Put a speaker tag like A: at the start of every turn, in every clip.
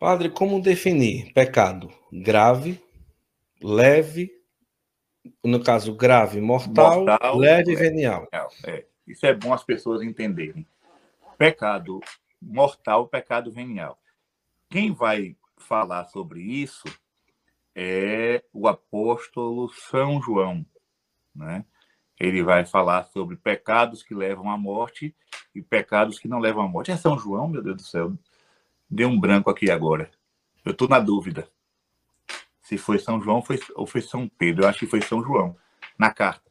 A: Padre, como definir pecado grave, leve, no caso grave, mortal, mortal leve e venial?
B: É, isso é bom as pessoas entenderem. Pecado mortal, pecado venial. Quem vai falar sobre isso é o apóstolo São João, né? Ele vai falar sobre pecados que levam à morte e pecados que não levam à morte. É São João, meu Deus do céu. Deu um branco aqui agora. Eu estou na dúvida. Se foi São João foi, ou foi São Pedro. Eu acho que foi São João, na carta.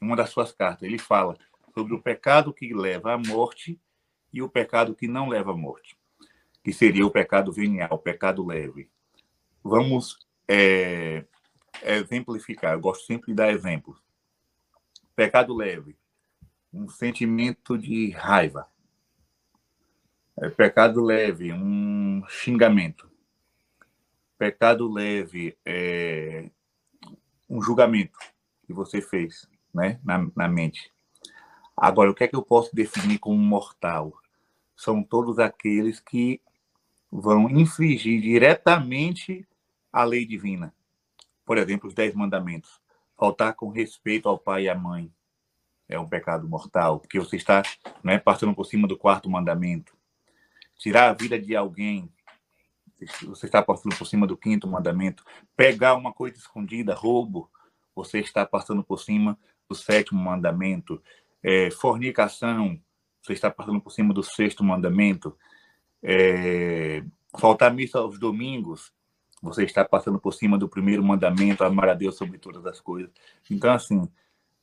B: Uma das suas cartas. Ele fala sobre o pecado que leva à morte e o pecado que não leva à morte, que seria o pecado venial, o pecado leve. Vamos é, exemplificar. Eu gosto sempre de dar exemplos. Pecado leve, um sentimento de raiva. É, pecado leve, um xingamento. Pecado leve, é, um julgamento que você fez né, na, na mente. Agora, o que é que eu posso definir como mortal? São todos aqueles que vão infringir diretamente a lei divina. Por exemplo, os dez mandamentos. Faltar com respeito ao pai e à mãe é um pecado mortal, porque você está né, passando por cima do quarto mandamento. Tirar a vida de alguém, você está passando por cima do quinto mandamento. Pegar uma coisa escondida, roubo, você está passando por cima do sétimo mandamento. É, fornicação, você está passando por cima do sexto mandamento. É, faltar missa aos domingos, você está passando por cima do primeiro mandamento, amar a Deus sobre todas as coisas. Então, assim,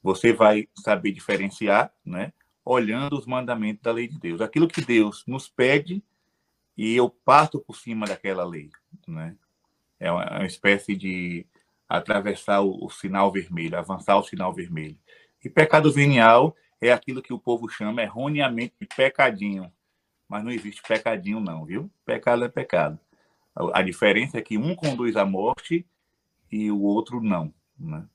B: você vai saber diferenciar, né? Olhando os mandamentos da lei de Deus. Aquilo que Deus nos pede e eu parto por cima daquela lei, né? É uma, é uma espécie de atravessar o, o, sinal vermelho, avançar o sinal vermelho. E pecado venial é aquilo que o povo chama erroneamente de pecadinho. Mas não existe pecadinho, não, viu? Pecado é pecado. A diferença é que um conduz à morte e o outro não. Né?